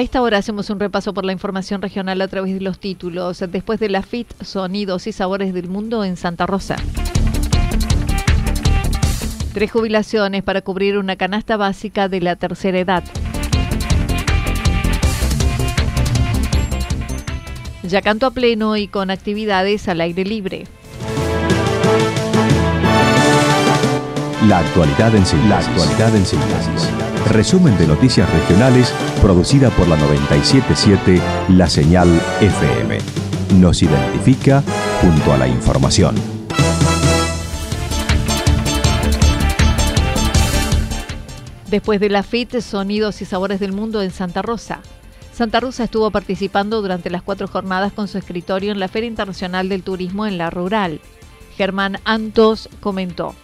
A esta hora hacemos un repaso por la información regional a través de los títulos. Después de la FIT, Sonidos y Sabores del Mundo en Santa Rosa. Tres jubilaciones para cubrir una canasta básica de la tercera edad. Ya canto a pleno y con actividades al aire libre. La actualidad en síntesis. La actualidad. Resumen de noticias regionales producida por la 977 La Señal FM. Nos identifica junto a la información. Después de la FIT, Sonidos y Sabores del Mundo en Santa Rosa. Santa Rosa estuvo participando durante las cuatro jornadas con su escritorio en la Feria Internacional del Turismo en la Rural. Germán Antos comentó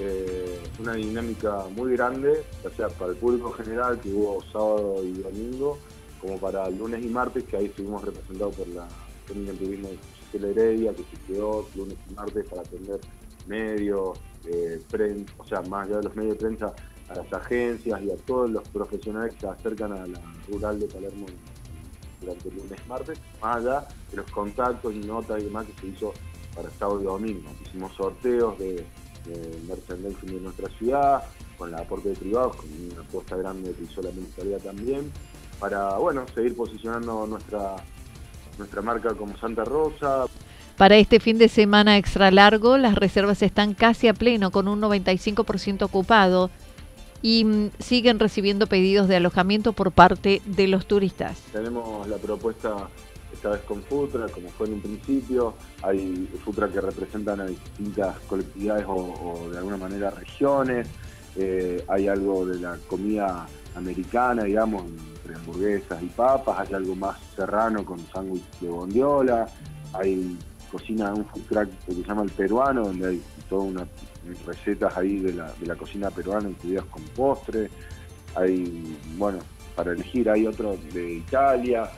eh, una dinámica muy grande, ya sea para el público general que hubo sábado y domingo, como para lunes y martes, que ahí estuvimos representados por la técnica de turismo de Heredia, que se quedó lunes y martes para atender medios, eh, o sea, más allá de los medios de prensa, a las agencias y a todos los profesionales que se acercan a la rural de Palermo durante el lunes y martes, más allá de los contactos y notas y demás que se hizo para sábado y domingo. Hicimos sorteos de eh, merchandising de nuestra ciudad, con el aporte de privados, con una apuesta grande que hizo la municipalidad también, para bueno, seguir posicionando nuestra, nuestra marca como Santa Rosa. Para este fin de semana extra largo, las reservas están casi a pleno, con un 95% ocupado, y mm, siguen recibiendo pedidos de alojamiento por parte de los turistas. Tenemos la propuesta esta vez con Futra, como fue en un principio. Hay Futra que representan a distintas colectividades o, de alguna manera regiones. Eh, hay algo de la comida americana, digamos, entre hamburguesas y papas. Hay algo más serrano con sándwich de bondiola. Hay cocina, un food que se llama el peruano, donde hay todas unas recetas ahí de la, de la cocina peruana incluidas con postre. Hay, bueno, para elegir hay otro de Italia.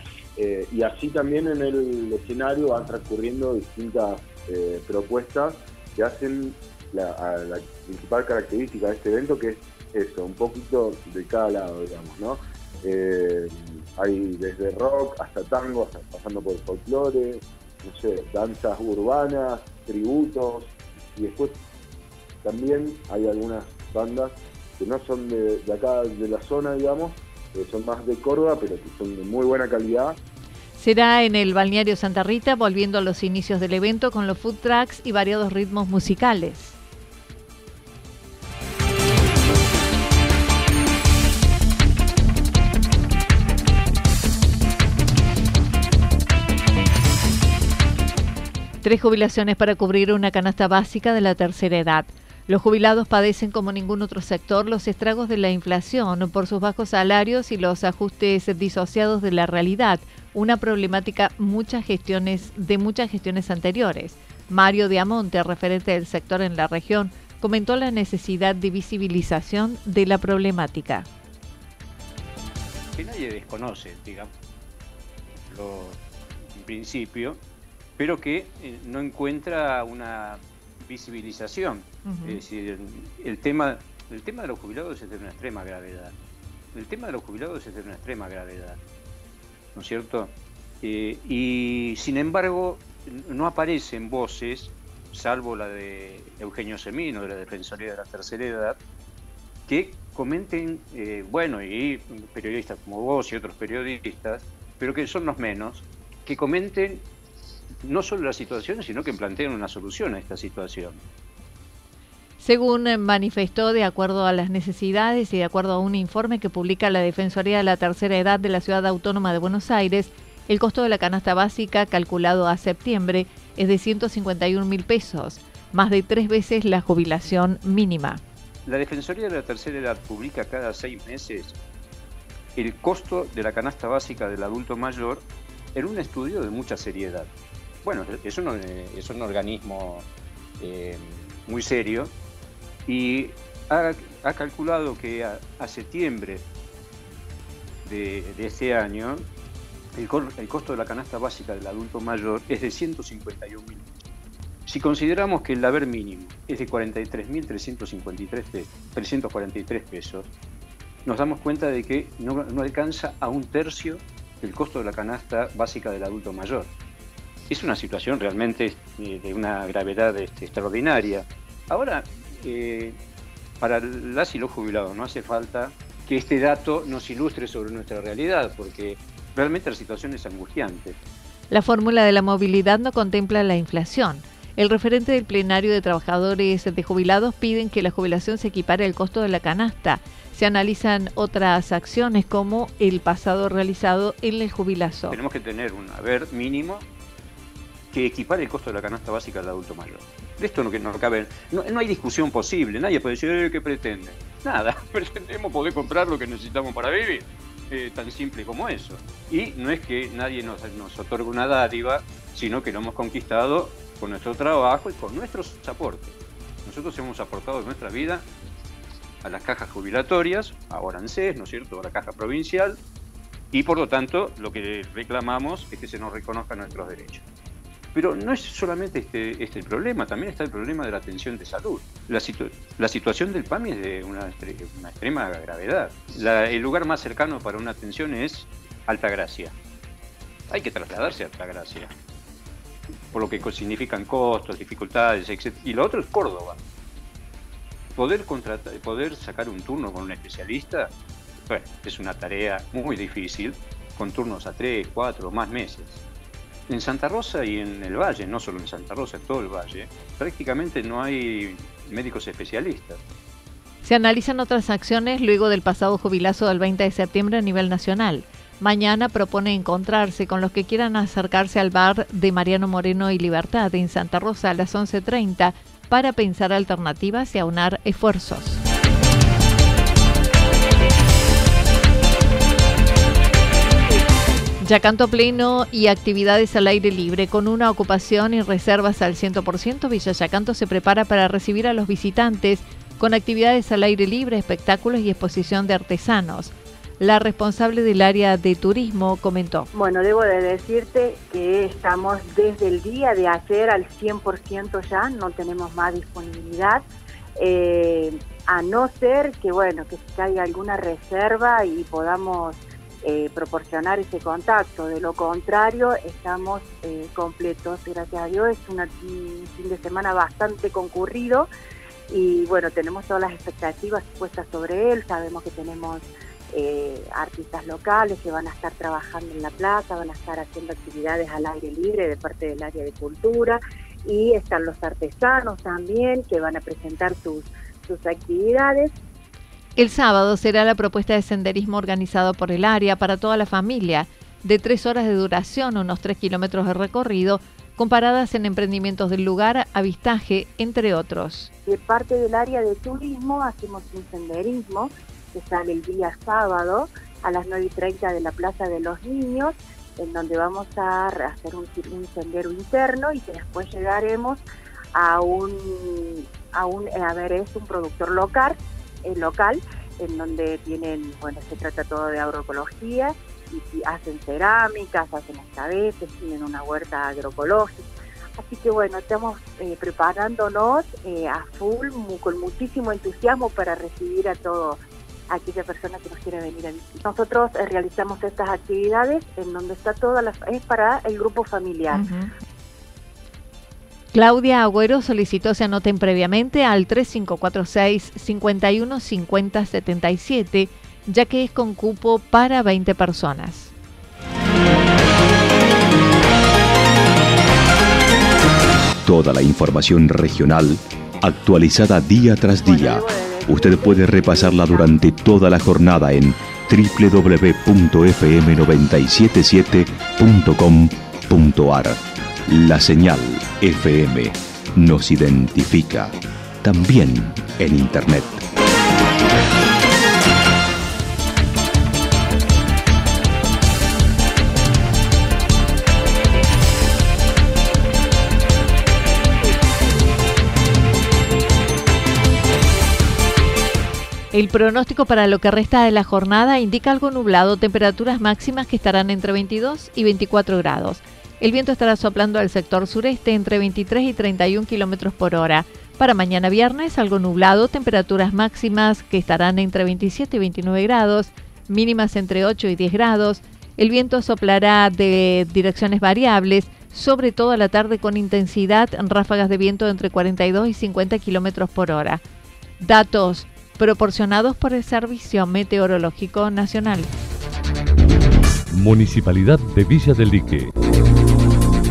Eh, y así también en el escenario van transcurriendo distintas eh, propuestas que hacen la, principal característica de este evento, que es eso, un poquito de cada lado, digamos, ¿no? Eh, hay desde rock hasta tango, pasando por folclore, no sé, danzas urbanas, tributos, y después también hay algunas bandas que no son de, de acá, de la zona, digamos, que son más de Córdoba, pero que son de muy buena calidad. Será en el balneario Santa Rita, volviendo a los inicios del evento con los food trucks y variados ritmos musicales. Tres jubilaciones para cubrir una canasta básica de la tercera edad. Los jubilados padecen como ningún otro sector los estragos de la inflación por sus bajos salarios y los ajustes disociados de la realidad, una problemática muchas gestiones, de muchas gestiones anteriores. Mario Diamonte, referente del sector en la región, comentó la necesidad de visibilización de la problemática. Que nadie desconoce, digamos, lo, en principio, pero que eh, no encuentra una visibilización. Es decir, el, tema el tema de los jubilados es de una extrema gravedad. El tema de los jubilados es de una extrema gravedad, ¿no es cierto? Eh, y sin embargo, no aparecen voces, salvo la de Eugenio Semino, de la Defensoría de la Tercera Edad, que comenten, eh, bueno, y periodistas como vos y otros periodistas, pero que son los menos, que comenten no solo la situación, sino que planteen una solución a esta situación. Según manifestó, de acuerdo a las necesidades y de acuerdo a un informe que publica la Defensoría de la Tercera Edad de la Ciudad Autónoma de Buenos Aires, el costo de la canasta básica, calculado a septiembre, es de 151 mil pesos, más de tres veces la jubilación mínima. La Defensoría de la Tercera Edad publica cada seis meses el costo de la canasta básica del adulto mayor en un estudio de mucha seriedad. Bueno, es un, es un organismo eh, muy serio y ha, calculado que a, septiembre de, este año el, costo de la canasta básica del adulto mayor es de 151 mil. Si consideramos que el haber mínimo es de 43.343 pesos, nos damos cuenta de que no, no alcanza a un tercio el costo de la canasta básica del adulto mayor. Es una situación realmente eh, de una gravedad este, extraordinaria. Ahora, eh, para las y los jubilados no hace falta que este dato nos ilustre sobre nuestra realidad, porque realmente la situación es angustiante. La fórmula de la movilidad no contempla la inflación. El referente del plenario de trabajadores de jubilados piden que la jubilación se equipare al costo de la canasta. Se analizan otras acciones como el pasado realizado en el jubilazo. Tenemos que tener un haber mínimo que equipare el costo de la canasta básica al adulto mayor. De esto no, no cabe, no, no hay discusión posible, nadie puede decir, eh, ¿qué pretende? Nada, pretendemos poder comprar lo que necesitamos para vivir. Eh, tan simple como eso. Y no es que nadie nos, nos otorgue una dádiva, sino que lo hemos conquistado con nuestro trabajo y con nuestros aportes. Nosotros hemos aportado nuestra vida a las cajas jubilatorias, a ORANCES, ¿no es cierto?, a la caja provincial, y por lo tanto lo que reclamamos es que se nos reconozcan nuestros derechos. Pero no es solamente este, este el problema, también está el problema de la atención de salud. La, la situación del PAMI es de una, extrema gravedad. el lugar más cercano para una atención es Altagracia. Hay que trasladarse a Altagracia, por lo que significan costos, dificultades, etc. Y lo otro es Córdoba. Poder, contratar, poder sacar un turno con un especialista bueno, es una tarea muy difícil, con turnos a tres, cuatro o más meses. En Santa Rosa y en el Valle, no solo en Santa Rosa, en todo el Valle, prácticamente no hay médicos especialistas. Se analizan otras acciones luego del pasado jubilazo del 20 de septiembre a nivel nacional. Mañana propone encontrarse con los que quieran acercarse al bar de Mariano Moreno y Libertad en Santa Rosa a las 11.30 para pensar alternativas y aunar esfuerzos. Yacanto pleno y actividades al aire libre. Con una ocupación y reservas al 100%, Villa Yacanto se prepara para recibir a los visitantes con actividades al aire libre, espectáculos y exposición de artesanos. La responsable del área de turismo comentó. Bueno, debo de decirte que estamos desde el día de ayer al 100% ya, no tenemos más disponibilidad. Eh, a no ser que, bueno, que caiga alguna reserva y podamos eh, proporcionar ese contacto. De lo contrario, estamos eh, completos, gracias a Dios. Es un fin de semana bastante concurrido y bueno, tenemos todas las expectativas puestas sobre él. Sabemos que tenemos eh, artistas locales que van a estar trabajando en la plaza, van a estar haciendo actividades al aire libre de parte del área de cultura y están los artesanos también que van a presentar sus, sus actividades el sábado será la propuesta de senderismo organizado por el área para toda la familia, de tres horas de duración, unos tres kilómetros de recorrido, comparadas en emprendimientos del lugar, avistaje, entre otros. De parte del área de turismo hacemos un senderismo que sale el día sábado a las 9 y 30 de la Plaza de los Niños, en donde vamos a hacer un, sendero interno y que después llegaremos a un, a un, a ver, es un productor local local, en donde tienen, bueno, se trata todo de agroecología, y hacen cerámicas, hacen escabetes, tienen una huerta agroecológica. Así que bueno, estamos eh, preparándonos eh, a full, con muchísimo entusiasmo para recibir a todos aquella persona que nos quiere venir a visitar. Nosotros eh, realizamos estas actividades en donde está toda la... es para el grupo familiar. Claudia Agüero solicitó se anoten previamente al 3546 515077 ya que es con cupo para 20 personas. Toda la información regional actualizada día tras día. Usted puede repasarla durante toda la jornada en www.fm977.com.ar. La señal FM nos identifica también en Internet. El pronóstico para lo que resta de la jornada indica algo nublado, temperaturas máximas que estarán entre 22 y 24 grados. El viento estará soplando al sector sureste entre 23 y 31 kilómetros por hora. Para mañana viernes, algo nublado, temperaturas máximas que estarán entre 27 y 29 grados, mínimas entre 8 y 10 grados. El viento soplará de direcciones variables, sobre todo a la tarde con intensidad, ráfagas de viento entre 42 y 50 kilómetros por hora. Datos proporcionados por el Servicio Meteorológico Nacional. Municipalidad de Villa del Lique.